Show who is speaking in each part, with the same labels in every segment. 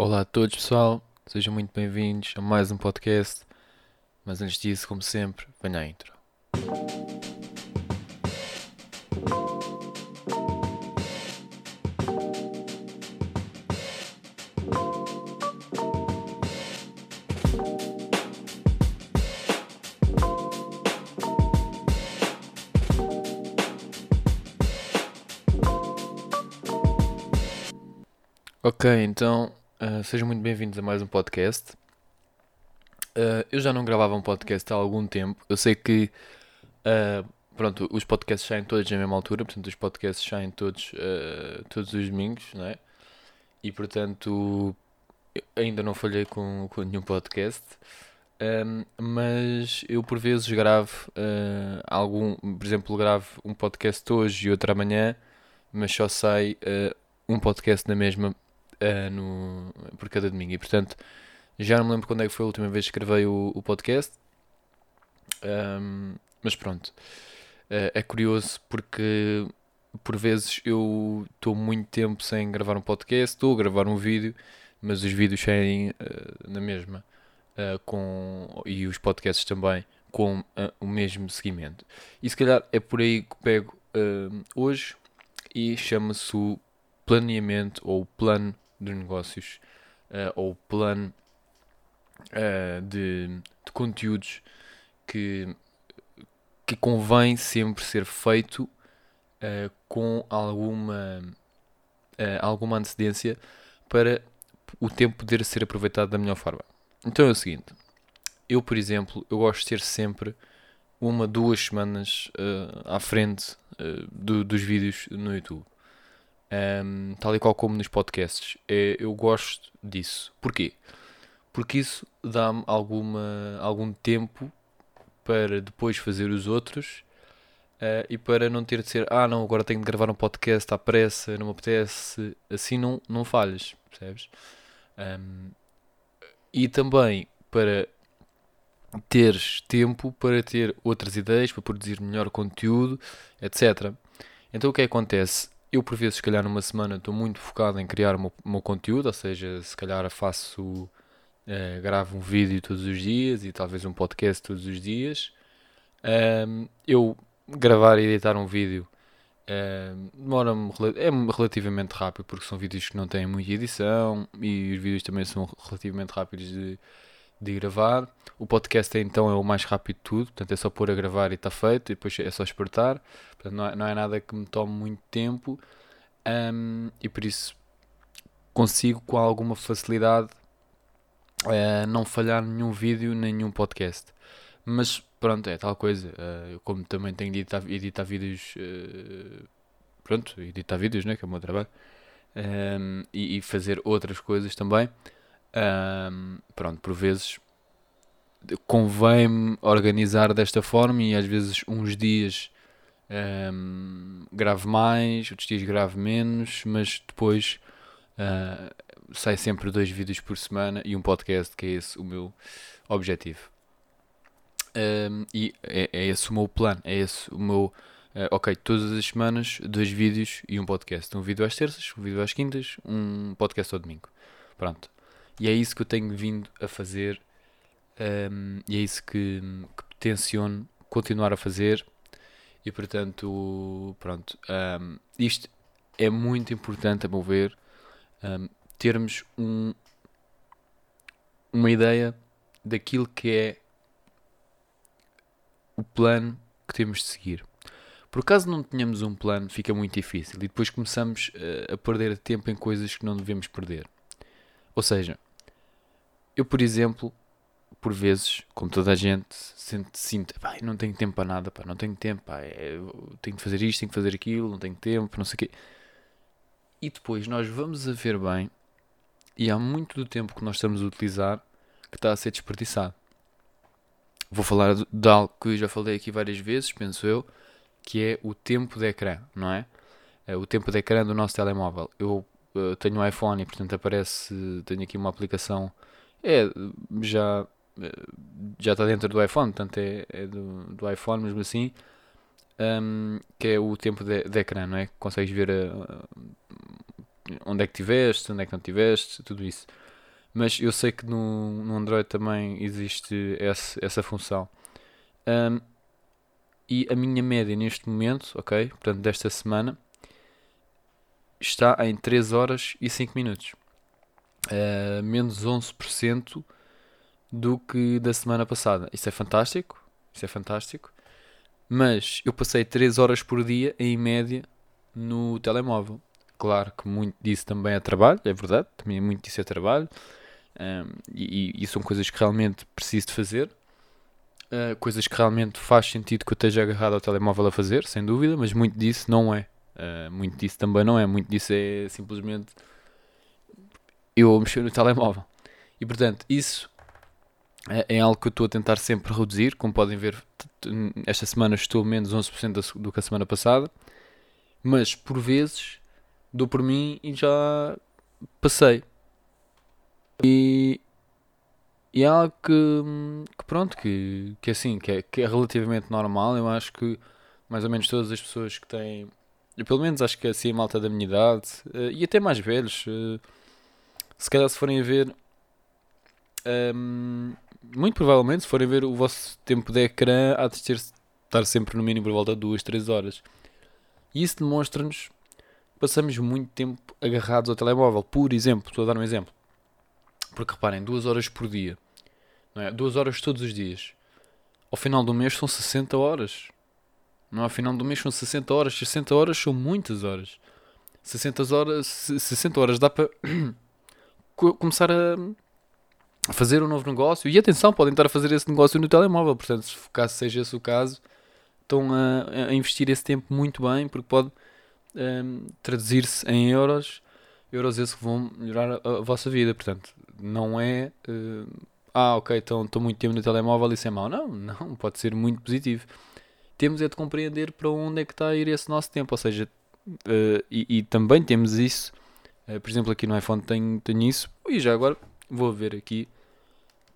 Speaker 1: Olá a todos, pessoal. Sejam muito bem-vindos a mais um podcast. Mas antes disso, como sempre, venha a intro. Ok, então uh, sejam muito bem-vindos a mais um podcast. Uh, eu já não gravava um podcast há algum tempo. Eu sei que uh, pronto, os podcasts saem todos na mesma altura, portanto os podcasts saem todos, todos os domingos, não é? E portanto ainda não falhei com, com nenhum podcast. Um, mas eu por vezes gravo algum, por exemplo, gravo um podcast hoje e outro amanhã, mas só sai um podcast na mesma uh, no, por cada domingo. E portanto, já não me lembro quando é que foi a última vez que gravei o, o podcast. Um, mas pronto, uh, é curioso porque por vezes eu estou muito tempo sem gravar um podcast, estou a gravar um vídeo, mas os vídeos saem uh, na mesma uh, com, e os podcasts também com o mesmo seguimento. E se calhar é por aí que pego hoje e chama-se o planeamento ou plano de negócios uh, ou plano uh, de, de, conteúdos que, que convém sempre ser feito uh, com alguma, alguma antecedência para o tempo poder ser aproveitado da melhor forma. Então é o seguinte, eu por exemplo, eu gosto de ter sempre uma, duas semanas à frente do, dos vídeos no YouTube um, tal e qual como nos podcasts. É, eu gosto disso. Porquê? Porque isso dá-me alguma, algum tempo para depois fazer os outros uh, e para não ter de ser, ah não, agora tenho de gravar um podcast à pressa, não me apetece. Assim não, não falhas, percebes? Um, e também para teres tempo para ter outras ideias, para produzir melhor conteúdo, etc. Então o que, é que acontece? Eu por vezes, se calhar numa semana, estou muito focado em criar o meu, meu conteúdo, ou seja, se calhar faço, eh, gravo um vídeo todos os dias e talvez um podcast todos os dias. Um, eu gravar e editar um vídeo um, demora-me é relativamente rápido porque são vídeos que não têm muita edição e os vídeos também são relativamente rápidos de, de gravar. O podcast então é o mais rápido de tudo, portanto é só pôr a gravar e está feito, e depois é só exportar. Portanto, não é, não é nada que me tome muito tempo um, e por isso consigo com alguma facilidade uh, não falhar nenhum vídeo, nenhum podcast. Mas pronto, é tal coisa. Uh, como também tenho de editar, editar vídeos, uh, pronto, editar vídeos, né, que é o meu trabalho, um, e, e, fazer outras coisas também. Um, pronto, por vezes convém-me organizar desta forma e às vezes uns dias um, grave mais, outros dias grave menos, mas depois uh, sai sempre dois vídeos por semana e um podcast, que é esse o meu objetivo. Um, e é, é, esse o meu plano, é esse o meu. Uh, ok, todas as semanas, dois vídeos e um podcast. Um vídeo às terças, um vídeo às quintas, um podcast ao domingo. Pronto. E é isso que eu tenho vindo a fazer um, e é isso que, que tenciono continuar a fazer. E portanto, pronto, um, isto é muito importante a meu ver, um, termos um, uma ideia daquilo que é o plano que temos de seguir. Por acaso não tenhamos um plano, fica muito difícil e depois começamos uh, a perder tempo em coisas que não devemos perder. Ou seja, eu, por exemplo, por vezes, como toda a gente, sente, sinto, pá, não tenho tempo para nada, pá, não tenho tempo, pá, é, tenho que fazer isto, tenho que fazer aquilo, não tenho tempo, não sei o quê. E depois nós vamos a ver bem, e há muito do tempo que nós estamos a utilizar que está a ser desperdiçado. Vou falar de algo que já falei aqui várias vezes, penso eu, que é o tempo de ecrã, não é? é o tempo de ecrã do nosso telemóvel. Eu, eu tenho um iPhone e, portanto, aparece, tenho aqui uma aplicação é, já, já está dentro do iPhone, portanto é, é do, do iPhone mesmo assim, um, que é o tempo de, de ecrã, não é? Consegues ver a, onde é que tiveste, onde é que não tiveste, tudo isso. Mas eu sei que no, no Android também existe esse, essa função. Um, e a minha média neste momento, ok? Portanto, desta semana, está em 3 horas e 5 minutos. Uh, menos 11% do que da semana passada. Isso é fantástico. Isso é fantástico. Mas eu passei 3 horas por dia, em média, no telemóvel. Claro que muito disso também é trabalho, é verdade. Também muito disso é trabalho. E, e, são coisas que realmente preciso de fazer. Uh, coisas que realmente faz sentido que eu esteja agarrado ao telemóvel a fazer, sem dúvida, mas muito disso não é. Uh, muito disso também não é. Muito disso é simplesmente eu mexer no telemóvel. E portanto, isso é, é, algo que eu estou a tentar sempre reduzir. Como podem ver, esta semana estou menos 11% do que a semana passada. Mas por vezes dou por mim e já passei. E, e é algo que, que pronto, que, que assim, que é, que é relativamente normal. Eu acho que mais ou menos todas as pessoas que têm, eu pelo menos acho que é assim a malta da minha idade, uh, e até mais velhos, uh, se calhar se forem a ver, um, ehm, muito provavelmente se forem ver o vosso tempo de ecrã há de ter, estar sempre no mínimo por volta de 2, 3 horas. E isso demonstra-nos que passamos muito tempo agarrados ao telemóvel. Por exemplo, estou a dar um exemplo. Porque reparem, 2 horas por dia, não é? 2 horas todos os dias. Ao final do mês são 60 horas. Não, é? ao final do mês são 60 horas. 60 horas são muitas horas. 60 horas, 60 horas dá para começar a fazer um novo negócio. E atenção, podem estar a fazer esse negócio no telemóvel. Portanto, se caso seja esse o caso, estão a, a investir esse tempo muito bem, porque pode um, traduzir-se em euros. Euros esses que vão melhorar a, a vossa vida. Portanto, não é. Uh, ah, ok, então estou muito tempo no telemóvel isso é mau. Não, não, pode ser muito positivo. Temos é de compreender para onde é que está a ir esse nosso tempo. Ou seja, uh, e, e, também temos isso. Uh, por exemplo, aqui no iPhone tenho, tenho isso. E já agora vou ver aqui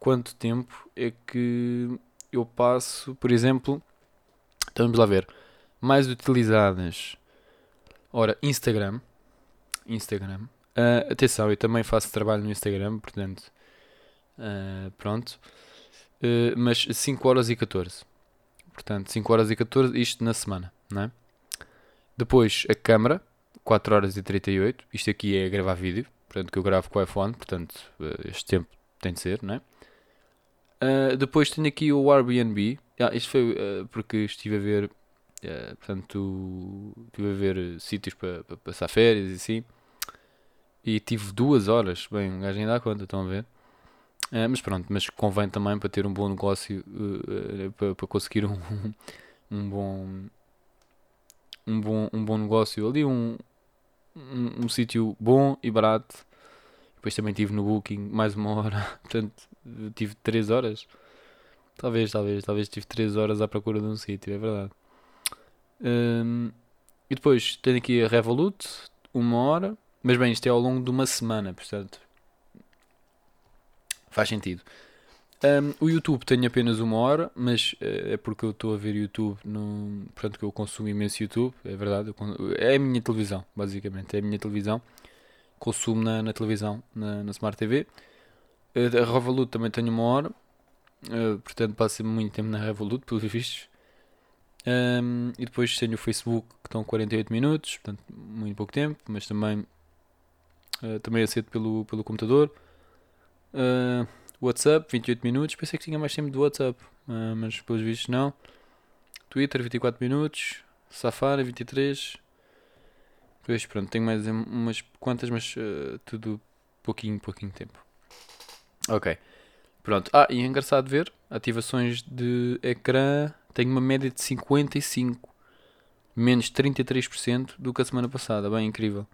Speaker 1: quanto tempo é que eu passo, por exemplo. Então vamos lá ver. Mais utilizadas. Ora, Instagram. Instagram. Uh, atenção, eu também faço trabalho no Instagram, portanto, uh, pronto. Uh, mas 5 horas e 14. Portanto, 5 horas e 14, isto na semana, não é? Depois a câmera, 4 horas e 38. Isto aqui é gravar vídeo, portanto, que eu gravo com o iPhone, portanto, este tempo tem de ser, não é? depois tenho aqui o Airbnb. Ah, isto foi porque estive a ver, portanto, estive a ver sítios para, para passar férias e assim e tive duas horas. Bem, um gajo ainda dá conta, estão a ver? Mas pronto, mas convém também para ter um bom negócio, uh, uh, para, para, conseguir um, um bom um bom, um bom negócio ali, um, um, um sítio bom e barato. Depois também tive no Booking mais uma hora, portanto tive 3 horas. Talvez, talvez, talvez tive 3 horas à procura de um sítio, é verdade. Um, e depois tenho aqui a Revolut, uma hora. Mas bem, isto é ao longo de uma semana, portanto. Faz sentido. Um, o YouTube tem apenas uma hora, mas uh, é porque eu estou a ver YouTube, no, portanto que eu consumo imenso YouTube, é verdade. é a minha televisão, basicamente, é a minha televisão. Consumo na, na televisão, na, na Smart TV. Uh, a Revolut também tem uma hora, uh, portanto passo muito tempo na Revolut, pelos vistos. Um, e depois tenho o Facebook, que estão 48 minutos, portanto muito pouco tempo, mas também uh, também aceito pelo, pelo computador. Uh, WhatsApp, 28 minutos. Pensei que tinha mais tempo de WhatsApp, uh, mas pelos vistos não. Twitter, 24 minutos. Safari, 23. Pois pronto, tenho mais umas quantas, mas uh, tudo pouquinho, pouquinho tempo. Ok. Pronto. Ah, e é engraçado ver. Ativações de ecrã. Tenho uma média de 55. Menos 33% do que a semana passada. Bem incrível.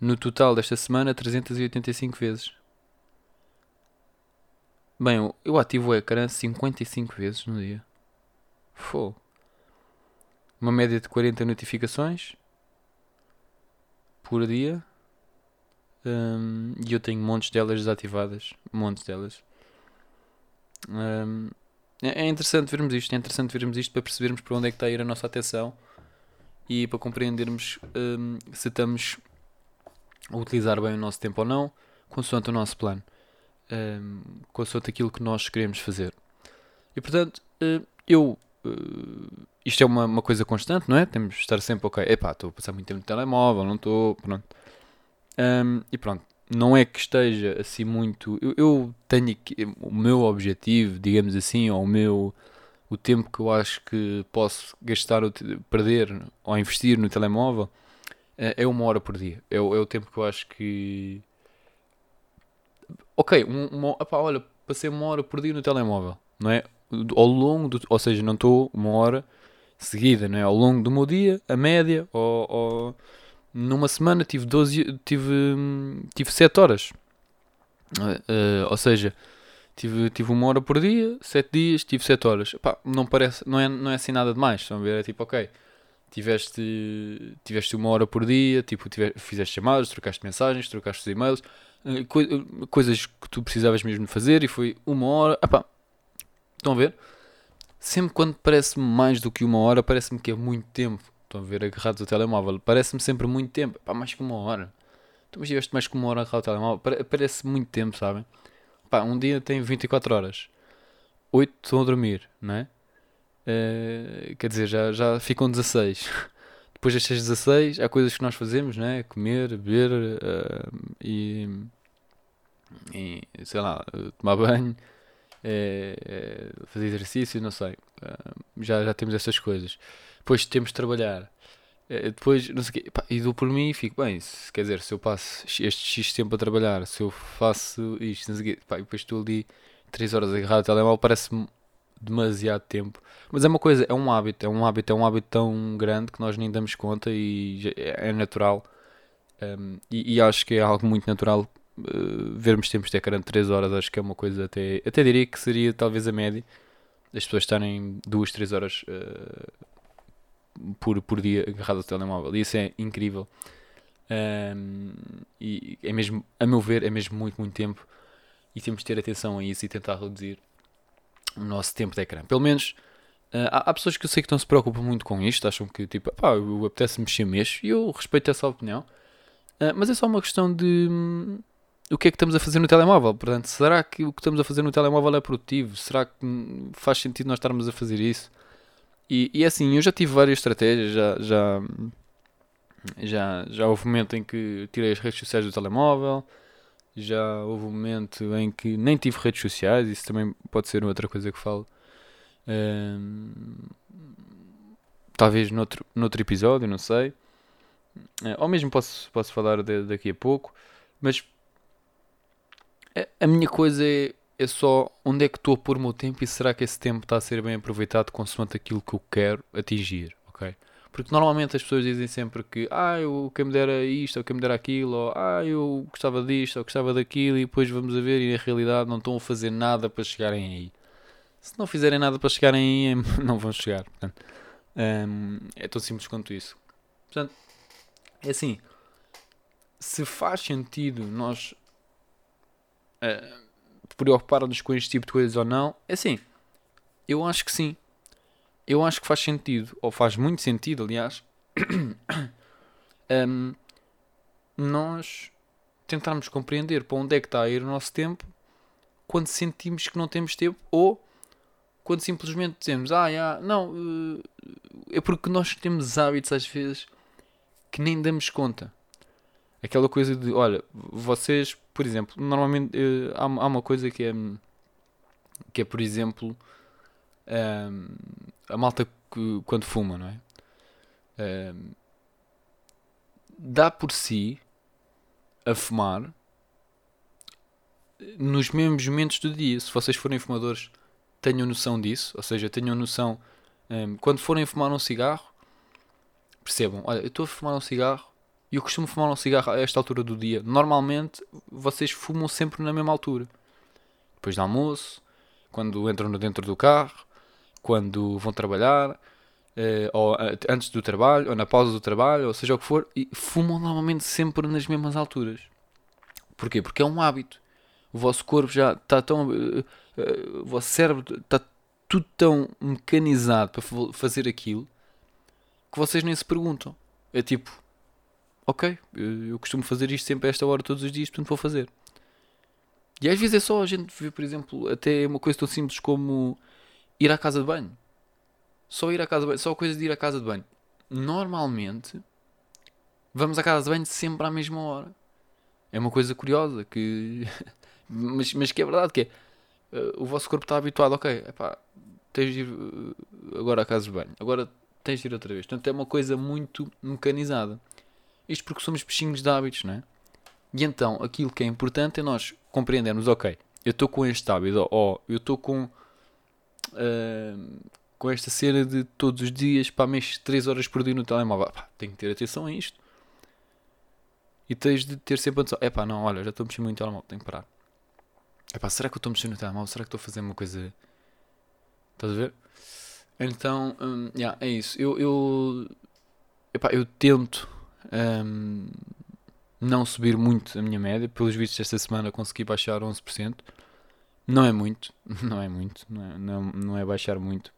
Speaker 1: No total desta semana, 385 vezes. Bem, eu ativo o ecrã 55 vezes no dia. Fô. Uma média de 40 notificações por dia. Um, e eu tenho montes delas desativadas. Montes delas. Um, é interessante vermos isto. É interessante vermos isto para percebermos para onde é que está a ir a nossa atenção e para compreendermos um, se estamos utilizar bem o nosso tempo ou não, consoante o nosso plano, um, consoante aquilo que nós queremos fazer. E portanto, uh, eu. Uh, isto é uma, uma coisa constante, não é? Temos de estar sempre, ok, epá, estou a passar muito tempo no telemóvel, não estou, pronto. Um, e pronto, não é que esteja assim muito. Eu, eu tenho aqui, o meu objetivo, digamos assim, ou o meu. O tempo que eu acho que posso gastar, perder ou investir no telemóvel é, é uma hora por dia. É, é o tempo que eu acho que. Ok, uma, opá, olha, passei uma hora por dia no telemóvel, não é? Ao longo do. Ou seja, não estou uma hora seguida, não é? Ao longo do meu dia, a média, ou, ou numa semana tive 12, tive, tive 7 horas. Uh, ou seja, tive, tive uma hora por dia, 7 dias, tive 7 horas. Não, parece, não, é, não é assim nada demais. Estão a ver? É tipo, ok, tiveste, tiveste uma hora por dia, tipo, tiveste, fizeste chamadas, trocaste mensagens, trocaste os e-mails, co coisas que tu precisavas mesmo fazer e foi uma hora. Epá, estão a ver? Sempre quando parece-me mais do que uma hora, parece-me que é muito tempo. Estão a ver agarrados ao telemóvel. Parece-me sempre muito tempo. Pá, mais que uma hora. Tu mas tiveste mais que uma hora agarrado ao telemóvel. Parece muito tempo, sabem? Um dia tem 24 horas. 8 estão a dormir, não é? Uh, quer dizer, já, já ficam 16. Depois destas 16, há coisas que nós fazemos, né? Comer, beber uh, e, e, sei lá, tomar banho, uh, fazer exercício, não sei. já, já temos essas coisas depois temos de trabalhar. Eh, depois, não sei o quê, pá, e dou por mim e fico bem. Se, quer dizer, se eu passo este X tempo a trabalhar, se eu faço isto, não sei o quê, pá, e depois estou ali 3 horas agarrado ao telemóvel, parece-me demasiado tempo. Mas é uma coisa, é um hábito, é um hábito, é um hábito tão grande que nós nem damos conta e é, é natural. Um, e, e, acho que é algo muito natural uh, vermos tempos de ecrã de 3 horas. Acho que é uma coisa até, até diria que seria talvez a média das pessoas estarem 2, 3 horas uh, por, por dia agarrado ao telemóvel. E isso é incrível. Um, e é mesmo, a meu ver, é mesmo muito, muito tempo. E temos de ter atenção a isso e tentar reduzir o nosso tempo de ecrã. Pelo menos uh, há, há, pessoas que eu sei que não se preocupam muito com isto, acham que tipo, pá, eu apetece mexer, mexo, e eu respeito essa opinião. Uh, mas é só uma questão de hum, o que é que estamos a fazer no telemóvel. Portanto, será que o que estamos a fazer no telemóvel é produtivo? Será que hum, faz sentido nós estarmos a fazer isso? E, e é assim, eu já tive várias estratégias, já, já, já, já houve um momento em que tirei as redes sociais do telemóvel, já houve um momento em que nem tive redes sociais, isso também pode ser outra coisa que falo. Talvez noutro, noutro episódio, não sei. Uh, ou mesmo posso, posso falar de, daqui a pouco. Mas a, a minha coisa é é só onde é que estou a pôr o meu tempo e será que esse tempo está a ser bem aproveitado consoante aquilo que eu quero atingir, ok? Porque normalmente as pessoas dizem sempre que ah, eu quem me dera isto, ou quem me dera aquilo, ou ah, eu gostava disto, ou gostava daquilo, e depois vamos a ver e na realidade não estão a fazer nada para chegarem aí. Se não fizerem nada para chegarem aí, não vão chegar. Portanto, hum, é tão simples quanto isso. Portanto, é assim, se faz sentido nós. Uh, preocupar-nos com este tipo de coisas ou não? É assim, eu acho que sim. Eu acho que faz sentido, ou faz muito sentido, aliás, um, nós tentarmos compreender para onde é que está a ir o nosso tempo quando sentimos que não temos tempo ou quando simplesmente dizemos, ah, yeah, não, eh, é porque nós temos hábitos às vezes que nem damos conta. Aquela coisa de, olha, vocês, por exemplo, normalmente há, há, uma coisa que é, que é por exemplo, um, a malta que, quando fuma, não é? Dá por si a fumar nos mesmos momentos do dia. Se vocês forem fumadores, tenham noção disso, ou seja, tenham noção um, quando forem fumar um cigarro, percebam, olha, eu estou a fumar um cigarro e eu costumo fumar um cigarro a esta altura do dia. Normalmente vocês fumam sempre na mesma altura. Depois do almoço, quando entram dentro do carro, quando vão trabalhar, eh, ou eh, antes do trabalho, ou na pausa do trabalho, ou seja o que for, e fumam normalmente sempre nas mesmas alturas. Porquê? Porque é um hábito. O vosso corpo já está tão. Uh, uh, o vosso cérebro está tudo tão mecanizado para fazer aquilo que vocês nem se perguntam. É tipo, ok, eu, eu costumo fazer isto sempre a esta hora todos os dias, portanto vou fazer. E às vezes é só a gente ver, por exemplo, até uma coisa tão simples como ir à casa de banho. Só ir à casa de banho, só a coisa de ir à casa de banho. Normalmente vamos à casa de banho sempre à mesma hora. É uma coisa curiosa que. mas, mas que é verdade que é. Uh, o vosso corpo está habituado, ok, epá, tens de ir uh, agora à casa de banho, agora tens de ir outra vez. Portanto, é uma coisa muito mecanizada. Isto porque somos peixinhos de hábitos, não é? E então, aquilo que é importante é nós compreendermos, ok, eu estou com este hábito, ou eu estou com, uh, com esta cena de todos os dias, para mexer 3 horas por dia no telemóvel. Pá, tenho que ter atenção a isto. E tens de ter sempre atenção. É pá, não, olha, já estou mexendo muito no telemóvel, tenho que parar. É pá, será que eu estou mexendo no telemóvel? Será que estou a fazer uma coisa. Estás a ver? Então, um, yeah, é isso. Eu, eu, epá, eu tento um, não subir muito a minha média. Pelos vistos, esta semana consegui baixar 11%. Não é muito, não é muito, não é, não, não é baixar muito.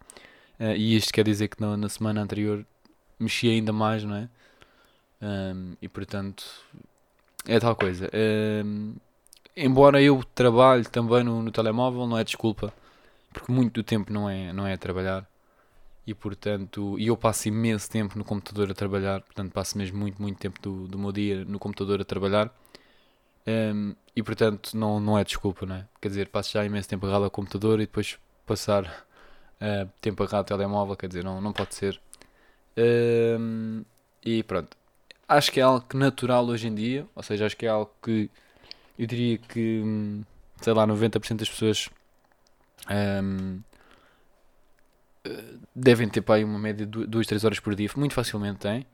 Speaker 1: Uh, e isto quer dizer que na, na semana anterior mexi ainda mais, não é? Um, e portanto, é tal coisa. Um, embora eu trabalhe também no, no, telemóvel, não é desculpa, porque muito do tempo não é, não é a trabalhar. E portanto, e eu passo imenso tempo no computador a trabalhar, portanto, passo mesmo muito, muito tempo do, do meu dia no computador a trabalhar. Um, e portanto, não, não é desculpa, não é? Quer dizer, passo já imenso tempo agarrado ao computador e depois passar uh, tempo agarrado ao telemóvel, quer dizer, não, não pode ser. Um, e pronto, acho que é algo natural hoje em dia, ou seja, acho que é algo que eu diria que, sei lá, 90% das pessoas um, devem ter para aí uma média de 2, 3 horas por dia, muito facilmente têm,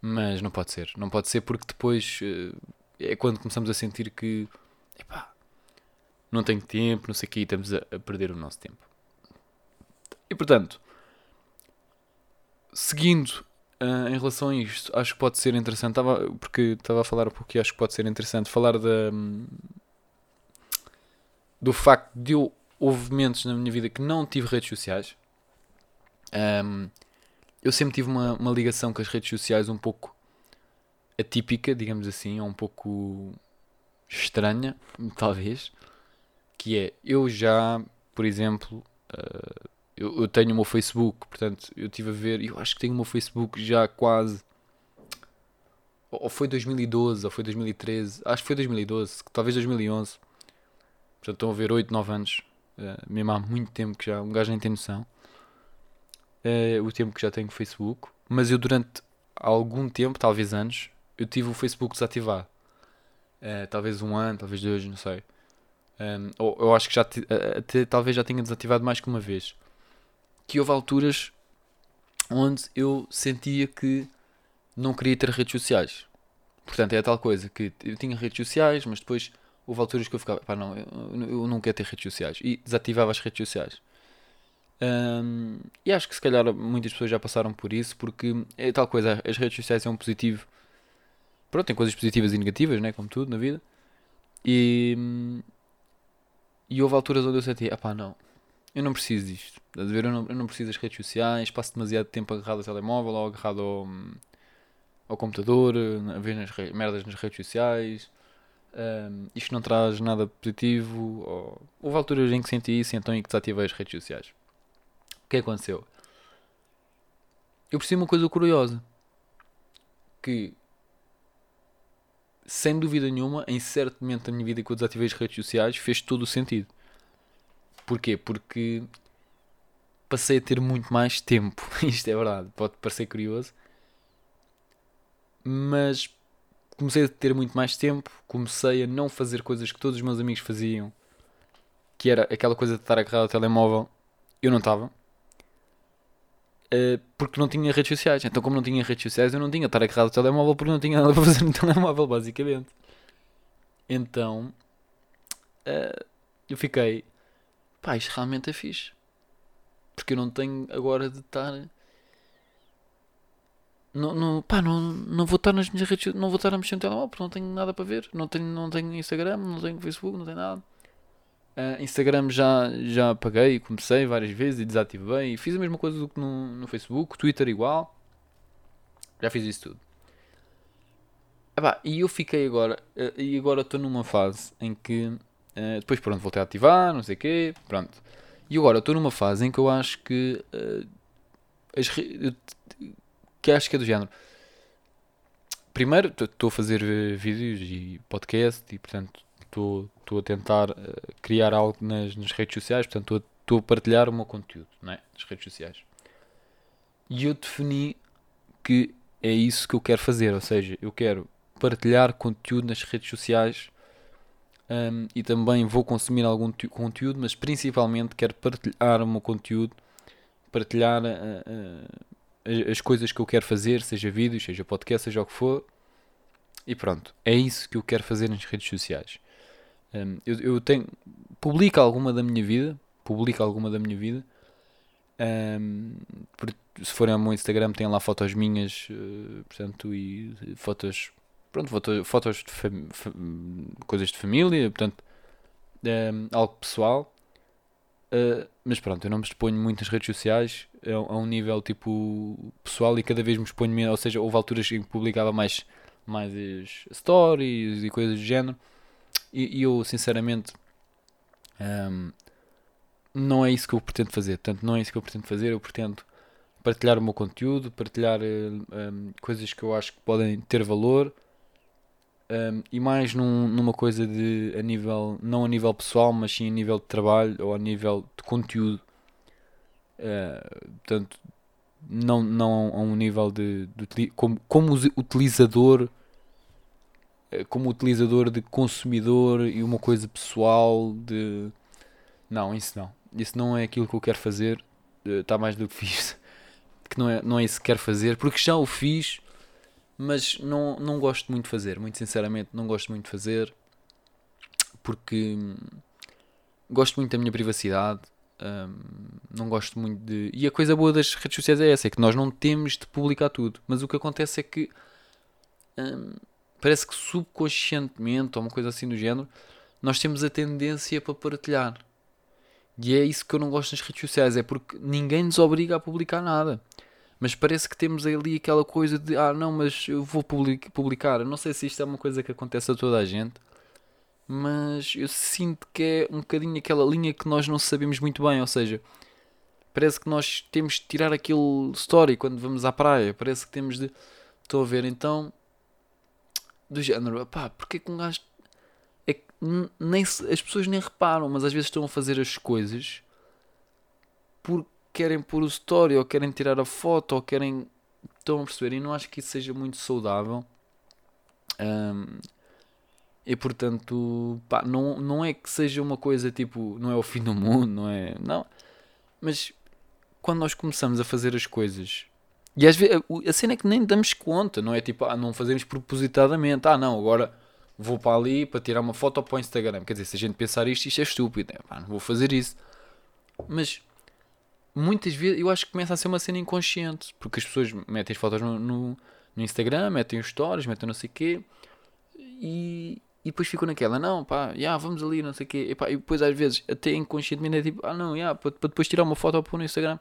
Speaker 1: mas não pode ser, não pode ser porque depois uh, é quando começamos a sentir que epá, não tenho tempo, não sei o que, estamos a, a perder o nosso tempo. E portanto, seguindo Uh, em relação a isto, acho que pode ser interessante, tava, porque estava a falar um pouco e acho que pode ser interessante falar da, do facto de eu houve momentos na minha vida que não tive redes sociais. Um, eu sempre tive uma, uma ligação com as redes sociais um pouco atípica, digamos assim, ou um pouco estranha, talvez, que é eu já, por exemplo, uh, eu, eu, tenho o meu Facebook, portanto, eu estive a ver, eu acho que tenho o meu Facebook já quase. Ou foi 2012, ou foi 2013, acho que foi 2012, talvez 2011. Portanto, estão a ver 8, 9 anos, uh, mesmo há muito tempo que já um gajo nem tem noção. Uh, o tempo que já tenho Facebook, mas eu durante algum tempo, talvez anos, eu tive o Facebook desativado. Uh, talvez um ano, talvez dois, não sei. Um, ou eu acho que já talvez já tenha desativado mais que uma vez que houve alturas onde eu sentia que não queria ter redes sociais. Portanto, é a tal coisa que eu tinha redes sociais, mas depois houve alturas que eu ficava, pá, não, eu, eu não quero ter redes sociais. E desativava as redes sociais. Um, e acho que se calhar muitas pessoas já passaram por isso, porque é tal coisa, as redes sociais são um positivo. Pronto, tem coisas positivas e negativas, né? como tudo na vida. E, e houve alturas onde eu sentia, pá, não, eu não preciso disto. A ver? Eu não, eu não preciso das redes sociais, passo demasiado tempo agarrado ao telemóvel ou agarrado ao, ao computador, a ver nas merdas nas redes sociais. Um, isto não traz nada positivo. Ou... Houve alturas em que senti isso então em que desativei as redes sociais. O que aconteceu? Eu percebi uma coisa curiosa. Que sem dúvida nenhuma, em certo momento da minha vida que eu desativei as redes sociais, fez todo o sentido. Porquê? Porque passei a ter muito mais tempo. Isto é verdade, pode parecer curioso. Mas comecei a ter muito mais tempo, comecei a não fazer coisas que todos os meus amigos faziam, que era aquela coisa de estar agarrado ao telemóvel, eu não estava. Uh, porque não tinha redes sociais. Então, como não tinha redes sociais, eu não tinha estar agarrado ao telemóvel porque não tinha nada para fazer no telemóvel, basicamente. Então, uh, eu fiquei pá, isto realmente é fixe. Porque eu não tenho agora de estar. Não, não, pá, não, não vou estar nas minhas redes não vou estar a mexer no telemóvel porque não tenho nada para ver. Não tenho, não tenho Instagram, não tenho Facebook, não tenho nada. Uh, Instagram já, já apaguei, comecei várias vezes e desativei. E fiz a mesma coisa do que no, no Facebook, Twitter igual. Já fiz isso tudo. Epá, e eu fiquei agora, eh, e agora estou numa fase em que, eh, depois pronto, voltei a ativar, não sei o quê, pronto. E agora estou numa fase em que eu acho que, eh, as, que acho que é do género. Primeiro, estou a fazer vídeos e podcast e, portanto, estou a tentar criar algo nas, nas redes sociais, portanto, estou a partilhar o meu conteúdo, não é? Nas redes sociais. E eu defini que é isso que eu quero fazer, ou seja, eu quero partilhar conteúdo nas redes sociais um, e também vou consumir algum conteúdo, mas principalmente quero partilhar o meu conteúdo, partilhar uh, uh, as coisas que eu quero fazer, seja vídeos, seja podcast, seja o que for. E pronto, é isso que eu quero fazer nas redes sociais. Um, eu, eu tenho, publico alguma da minha vida, publico alguma da minha vida. Um, se forem ao meu Instagram, tem lá fotos minhas, uh, portanto, e fotos pronto, fotos, fotos de coisas de família, portanto, é, algo pessoal. Uh, mas pronto, eu não me exponho muito nas redes sociais a, a, um nível tipo pessoal e cada vez me exponho menos, ou seja, houve alturas em que publicava mais, mais stories e coisas do género e, eu sinceramente um, não é isso que eu pretendo fazer, portanto não é isso que eu pretendo fazer, eu pretendo partilhar o meu conteúdo, partilhar um, coisas que eu acho que podem ter valor um, e mais num, numa coisa de a nível, não a nível pessoal, mas sim a nível de trabalho ou a nível de conteúdo. Uh, portanto, não, não a um nível de, de como, como utilizador como utilizador de consumidor e uma coisa pessoal de não, isso não isso não é aquilo que eu quero fazer está mais do que fiz que não é, não é isso que quero fazer porque já o fiz mas não, não gosto muito de fazer, muito sinceramente, não gosto muito de fazer porque gosto muito da minha privacidade, hum, não gosto muito de. E a coisa boa das redes sociais é essa: é que nós não temos de publicar tudo, mas o que acontece é que hum, parece que subconscientemente, ou uma coisa assim do género, nós temos a tendência para partilhar. E é isso que eu não gosto nas redes sociais, é porque ninguém nos obriga a publicar nada mas parece que temos ali aquela coisa de ah não, mas eu vou publicar. não sei se isto é uma coisa que acontece a toda a gente, mas eu sinto que é um bocadinho aquela linha que nós não sabemos muito bem, ou seja, parece que nós temos de tirar aquele story quando vamos à praia, parece que temos de. Estou a ver, então. Do género, pá, porque é que um gajo. É que nem as pessoas nem reparam, mas às vezes estão a fazer as coisas porque querem pôr o story, ou querem tirar a foto, ou querem. Estão a perceber? E não acho que isso seja muito saudável. Um, e portanto, pá, não, não é que seja uma coisa tipo, não é o fim do mundo, não é. Não. Mas quando nós começamos a fazer as coisas, e às vezes a cena é que nem damos conta, não é tipo, ah, não fazemos propositadamente, ah, não, agora vou para ali para tirar uma foto para o Instagram. Quer dizer, se a gente pensar isto, isto é estúpido, é, pá, não vou fazer isso. Mas muitas vezes eu acho que começa a ser uma cena inconsciente, porque as pessoas metem as fotos no, no, no Instagram, metem os stories, metem não sei o quê, e, e depois ficam naquela, não, pá, yeah, vamos ali, não sei o quê, e, pá, e depois às vezes até inconscientemente é tipo, ah não, yeah, para, para depois tirar uma foto pôr no Instagram.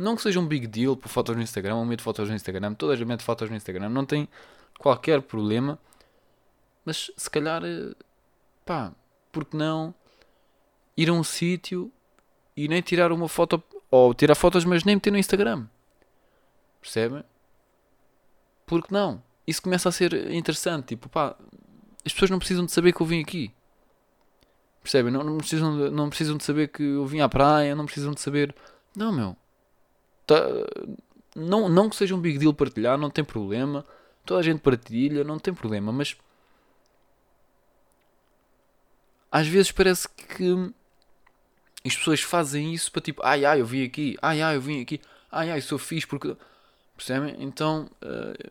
Speaker 1: Não que seja um big deal por fotos no Instagram, ou medo fotos no Instagram, toda a gente mete fotos no Instagram, não tem qualquer problema, mas se calhar, eh, pá, porque não ir a um sítio e nem tirar uma foto ou tirar fotos, mas nem meter no Instagram. Percebem? Porque não? Isso começa a ser interessante. Tipo, pá, as pessoas não precisam de saber que eu vim aqui. Percebem? Não, não, precisam, de, não precisam de saber que eu vim à praia, não precisam de saber. Não, meu. Tá, não, não que seja um big deal partilhar, não tem problema. Toda a gente partilha, não tem problema, mas. Às vezes parece que as pessoas fazem isso para tipo, ai ai, eu vim aqui, ai ai, eu vim aqui, ai ai, sou fixe porque. Percebem? Então. Uh,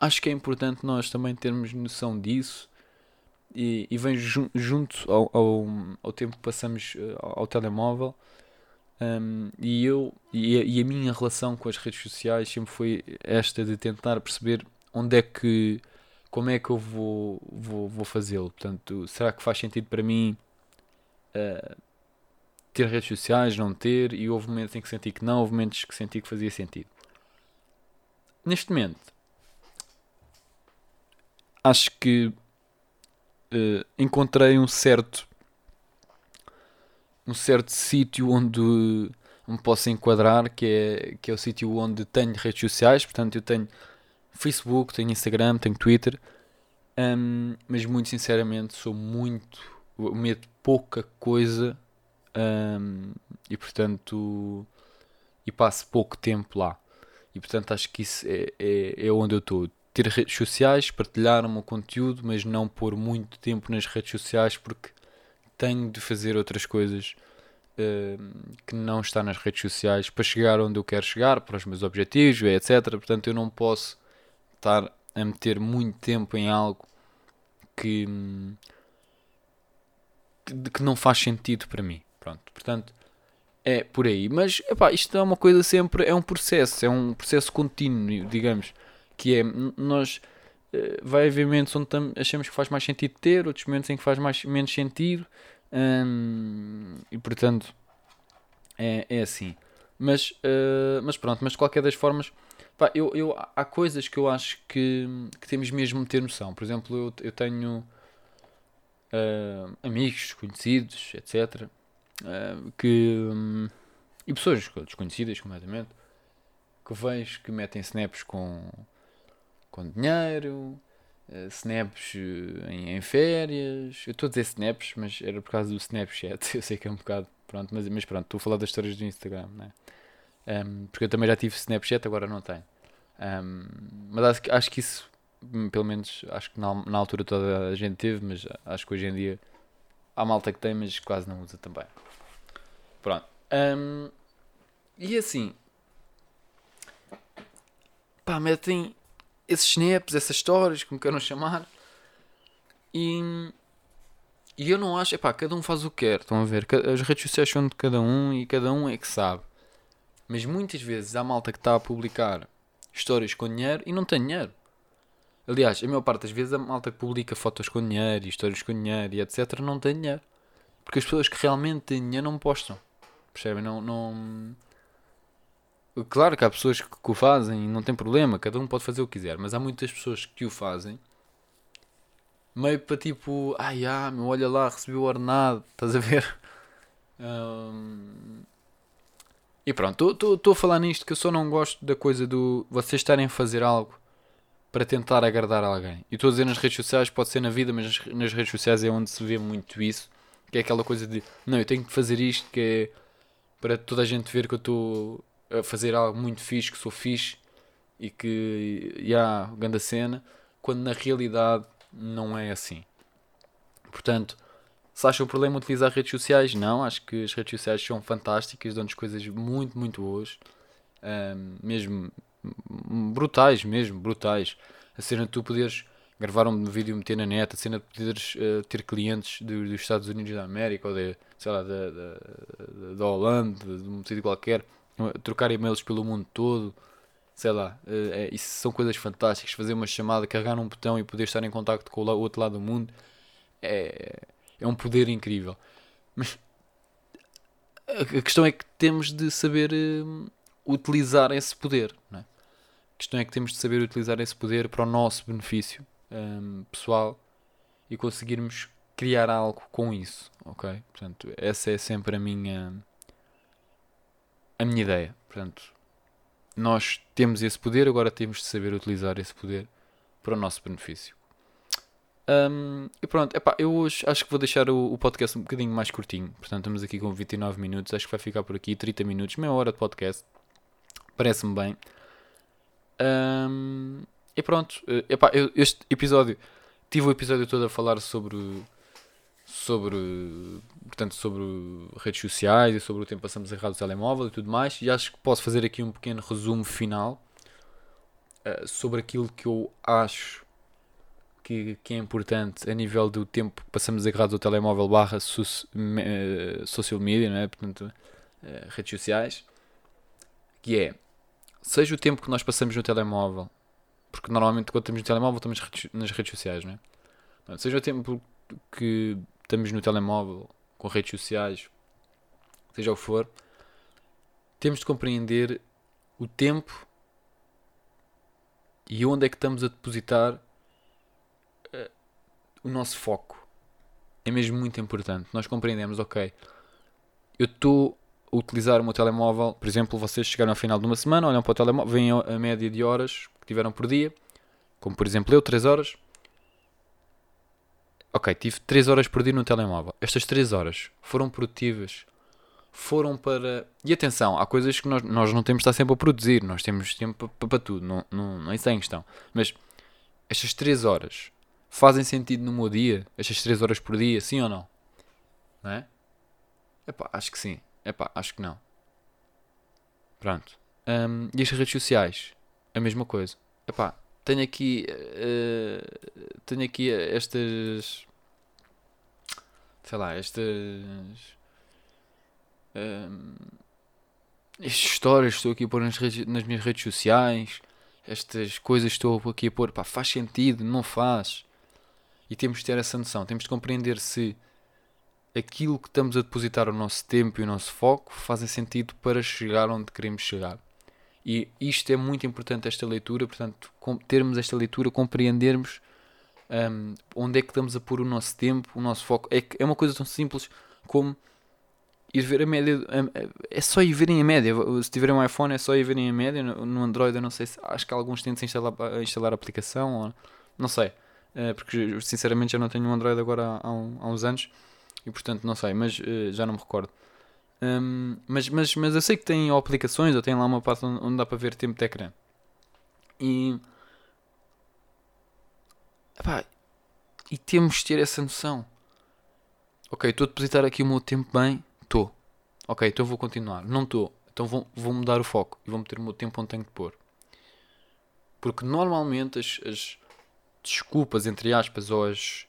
Speaker 1: acho que é importante nós também termos noção disso e, e vem jun junto ao, ao, ao, tempo que passamos uh, ao, telemóvel. Um, e eu e a, e a, minha relação com as redes sociais sempre foi esta de tentar perceber onde é que como é que eu vou, vou, vou fazê-lo. Portanto, será que faz sentido para mim uh, ter redes sociais, não ter, e houve momentos em que senti que não, houve momentos que senti que fazia sentido. Neste momento, acho que uh, encontrei um certo um certo sítio onde me posso enquadrar, que é, que é o sítio onde tenho redes sociais, portanto eu tenho Facebook, tenho Instagram, tenho Twitter, um, mas muito sinceramente sou muito, meto pouca coisa um, e portanto e passo pouco tempo lá. E portanto acho que isso é, é, é onde eu estou. Ter redes sociais, partilhar o meu conteúdo, mas não pôr muito tempo nas redes sociais porque tenho de fazer outras coisas uh, que não está nas redes sociais para chegar onde eu quero chegar, para os meus objetivos, etc. Portanto, eu não posso estar a meter muito tempo em algo que, que, que não faz sentido para mim. Pronto, portanto, é por aí. Mas epá, isto é uma coisa sempre, é um processo, é um processo contínuo, digamos, que é nós vai haver momentos onde achamos que faz mais sentido ter, outros momentos em que faz mais, menos sentido, hum, e portanto é, é assim. Mas, uh, mas pronto, mas de qualquer das formas, pá, eu, eu, há coisas que eu acho que, que temos mesmo de ter noção. Por exemplo, eu, eu tenho uh, amigos, conhecidos, etc. Uh, que, um, e pessoas desconhecidas completamente que vejo que metem snaps com com dinheiro, uh, snaps uh, em, em, férias. Eu estou a dizer snaps, mas era por causa do Snapchat. Eu sei que é um bocado. Pronto, mas, mas pronto, estou a falar das histórias do Instagram, né? Um, porque eu também já tive Snapchat, agora não tenho. Um, mas acho, acho que isso, hum, pelo menos, acho que na, na altura toda a gente teve, mas acho que hoje em dia há malta que tem, mas quase não usa também. Pronto. Um, e assim, pá, metem esses snaps, essas histórias, como queiram chamar. E, e eu não acho, epá, cada um faz o que quer, estão a ver? As redes sociais são de cada um e cada um é que sabe. Mas muitas vezes há malta que está a publicar histórias com dinheiro e não tem dinheiro. Aliás, a maior parte das vezes a malta que publica fotos com dinheiro e histórias com dinheiro e etc. não tem dinheiro. Porque as pessoas que realmente têm dinheiro não postam. Percebem? Não, não, Claro que há pessoas que, que o fazem e não tem problema, cada um pode fazer o que quiser, mas há muitas pessoas que o fazem meio para tipo, ai ah, meu, olha lá, recebi o ordenado, estás a ver? E pronto, estou a falar nisto que eu só não gosto da coisa do vocês estarem a fazer algo para tentar agradar alguém. E estou a dizer nas redes sociais, pode ser na vida, mas nas redes sociais é onde se vê muito isso. Que é aquela coisa de não, eu tenho que fazer isto que é para toda a gente ver que eu estou a fazer algo muito fixe, que sou fixe e que já, yeah, grande cena, quando na realidade não é assim. Portanto, se acha o problema utilizar redes sociais? Não, acho que as redes sociais são fantásticas, dão-nos coisas muito, muito boas, um, mesmo brutais, mesmo brutais. A cena de tu poderes gravar um vídeo e meter na net, a cena de poderes uh, ter clientes dos Estados Unidos da América ou de, sei lá, da, da, da Holanda, de um sítio qualquer, trocar e-mails pelo mundo todo, sei lá, é, isso são coisas fantásticas. Fazer uma chamada, carregar num botão e poder estar em contato com o outro lado do mundo é, é um poder incrível. Mas a questão é que temos de saber uh, utilizar esse poder. É? A questão é que temos de saber utilizar esse poder para o nosso benefício um, pessoal e conseguirmos criar algo com isso, ok? Portanto, essa é sempre a minha a minha ideia. Portanto, nós temos esse poder, agora temos de saber utilizar esse poder para o nosso benefício. Um, e pronto, epá, eu hoje acho que vou deixar o, o, podcast um bocadinho mais curtinho. Portanto, estamos aqui com 29 minutos. Acho que vai ficar por aqui 30 minutos, meia hora de podcast. Parece-me bem. Um, e pronto, eh, epá, eu, este episódio tive o episódio todo a falar sobre sobre, portanto, sobre redes sociais e sobre o tempo que passamos errado do telemóvel e tudo mais. E acho que posso fazer aqui um pequeno resumo final uh, sobre aquilo que eu acho que, que, é importante a nível do tempo que passamos agarrados ao telemóvel barra uh, social media, não é? portanto, uh, redes sociais, que é, seja o tempo que nós passamos no telemóvel, porque normalmente quando estamos no telemóvel estamos nas redes sociais, não é? Seja o tempo que estamos no telemóvel, com redes sociais, seja o que for, temos de compreender o tempo e onde é que estamos a depositar o nosso foco é mesmo muito importante. Nós compreendemos, ok, eu estou a utilizar o meu telemóvel, por exemplo, vocês chegaram ao final de uma semana, olham para o telemóvel, veem a média de horas que tiveram por dia, como por exemplo eu, 3 horas. Ok, tive 3 horas por dia no telemóvel. Estas 3 horas foram produtivas foram para. E atenção, há coisas que nós, nós não temos de estar sempre a produzir, nós temos tempo para, para tudo, não, não, não é isso em questão. Mas estas 3 horas fazem sentido no meu dia? Estas 3 horas por dia, sim ou não? Não é? Epá, acho que sim. Epá, acho que não. Pronto. Um, e as redes sociais? A mesma coisa. Epá, tenho aqui. Uh, tenho aqui estas. Sei lá, estas estas histórias que estou aqui a pôr nas, redes, nas minhas redes sociais, estas coisas que estou aqui a pôr, pá, faz sentido, não faz. E temos de ter essa noção, temos de compreender se aquilo que estamos a depositar o nosso tempo e o nosso foco fazem sentido para chegar onde queremos chegar. E isto é muito importante, esta leitura, portanto, termos esta leitura, compreendermos um, onde é que estamos a pôr o nosso tempo, o nosso foco. É, é uma coisa tão simples como ir ver a média. É só ir verem a média. Se tiverem um iPhone, é só ir verem a média. No Android, eu não sei se. Acho que alguns tentam instalar, instalar a aplicação. Ou, não sei. Eh, porque sinceramente já não tenho um Android agora há, há uns anos. E portanto não sei. Mas eh, já não me recordo. Um, mas, mas, mas eu sei que tem aplicações ou tem lá uma parte onde, dá para ver tempo de ecrã. E. Epá, e temos de ter essa noção. Ok, estou a depositar aqui o meu tempo bem Estou. Ok, então vou continuar. Não estou. Então vou, vou mudar o foco e vou meter o meu tempo onde tenho de pôr. Porque normalmente as, as desculpas, entre aspas, ou as,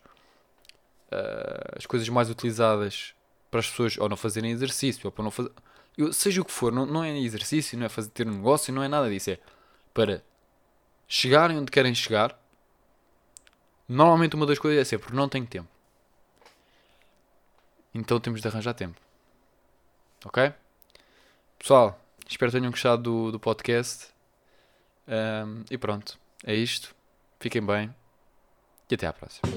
Speaker 1: uh, as coisas mais utilizadas para as pessoas ou não fazerem exercício ou para não fazer. Eu, seja o que for, não, não é exercício, não é fazer ter um negócio, não é nada disso. É para chegarem onde querem chegar. Normalmente uma das coisas é sempre não tenho tempo. Então temos de arranjar tempo. Ok? Pessoal, espero que tenham gostado do, do podcast. Um, e pronto, é isto. Fiquem bem e até à próxima.